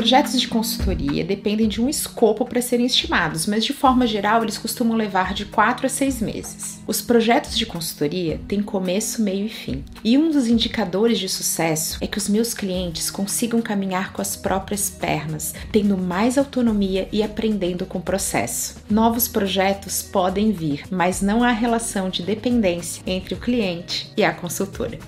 projetos de consultoria dependem de um escopo para serem estimados, mas de forma geral eles costumam levar de 4 a 6 meses. Os projetos de consultoria têm começo, meio e fim. E um dos indicadores de sucesso é que os meus clientes consigam caminhar com as próprias pernas, tendo mais autonomia e aprendendo com o processo. Novos projetos podem vir, mas não há relação de dependência entre o cliente e a consultora.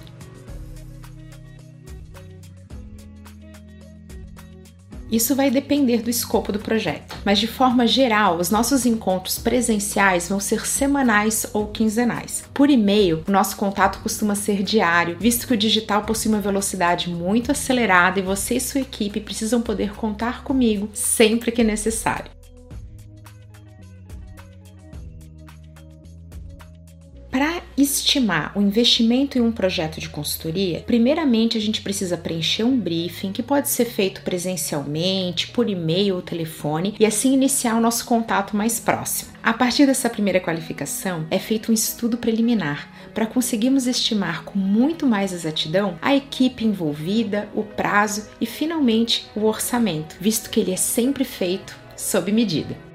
Isso vai depender do escopo do projeto, mas de forma geral, os nossos encontros presenciais vão ser semanais ou quinzenais. Por e-mail, o nosso contato costuma ser diário, visto que o digital possui uma velocidade muito acelerada e você e sua equipe precisam poder contar comigo sempre que necessário. Estimar o investimento em um projeto de consultoria, primeiramente a gente precisa preencher um briefing que pode ser feito presencialmente, por e-mail ou telefone e assim iniciar o nosso contato mais próximo. A partir dessa primeira qualificação, é feito um estudo preliminar para conseguirmos estimar com muito mais exatidão a equipe envolvida, o prazo e finalmente o orçamento, visto que ele é sempre feito sob medida.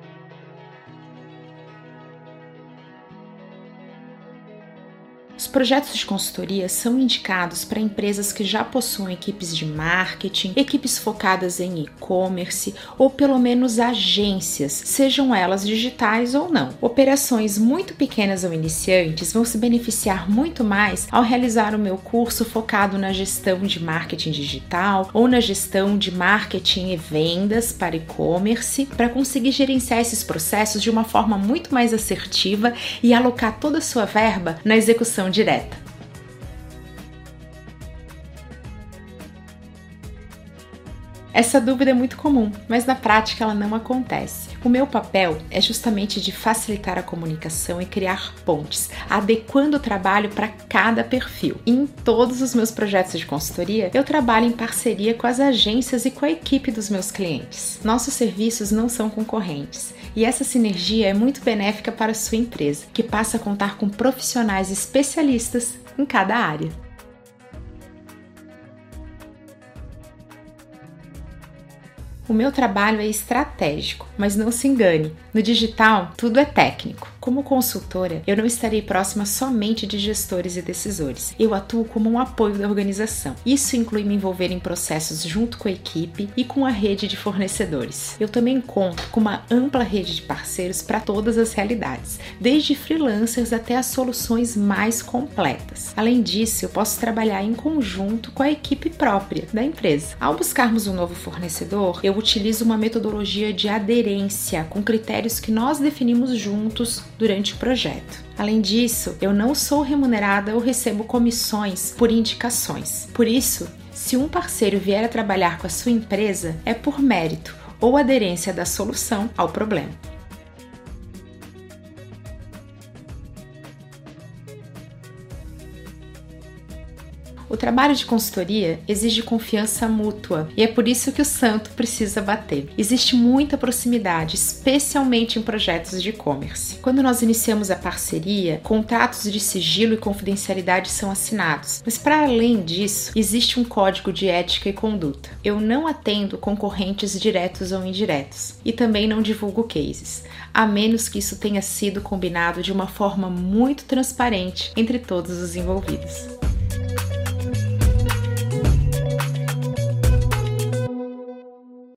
Os projetos de consultoria são indicados para empresas que já possuem equipes de marketing, equipes focadas em e-commerce ou pelo menos agências, sejam elas digitais ou não. Operações muito pequenas ou iniciantes vão se beneficiar muito mais ao realizar o meu curso focado na gestão de marketing digital ou na gestão de marketing e vendas para e-commerce, para conseguir gerenciar esses processos de uma forma muito mais assertiva e alocar toda a sua verba na execução direta. Essa dúvida é muito comum, mas na prática ela não acontece. O meu papel é justamente de facilitar a comunicação e criar pontes, adequando o trabalho para cada perfil. em todos os meus projetos de consultoria, eu trabalho em parceria com as agências e com a equipe dos meus clientes. Nossos serviços não são concorrentes e essa sinergia é muito benéfica para a sua empresa, que passa a contar com profissionais especialistas em cada área. O meu trabalho é estratégico, mas não se engane. No digital, tudo é técnico. Como consultora, eu não estarei próxima somente de gestores e decisores. Eu atuo como um apoio da organização. Isso inclui me envolver em processos junto com a equipe e com a rede de fornecedores. Eu também conto com uma ampla rede de parceiros para todas as realidades, desde freelancers até as soluções mais completas. Além disso, eu posso trabalhar em conjunto com a equipe própria da empresa. Ao buscarmos um novo fornecedor, eu utilizo uma metodologia de aderência com critérios que nós definimos juntos durante o projeto. Além disso, eu não sou remunerada ou recebo comissões por indicações. Por isso, se um parceiro vier a trabalhar com a sua empresa, é por mérito ou aderência da solução ao problema. O trabalho de consultoria exige confiança mútua e é por isso que o santo precisa bater. Existe muita proximidade, especialmente em projetos de e-commerce. Quando nós iniciamos a parceria, contratos de sigilo e confidencialidade são assinados, mas para além disso, existe um código de ética e conduta. Eu não atendo concorrentes diretos ou indiretos e também não divulgo cases, a menos que isso tenha sido combinado de uma forma muito transparente entre todos os envolvidos.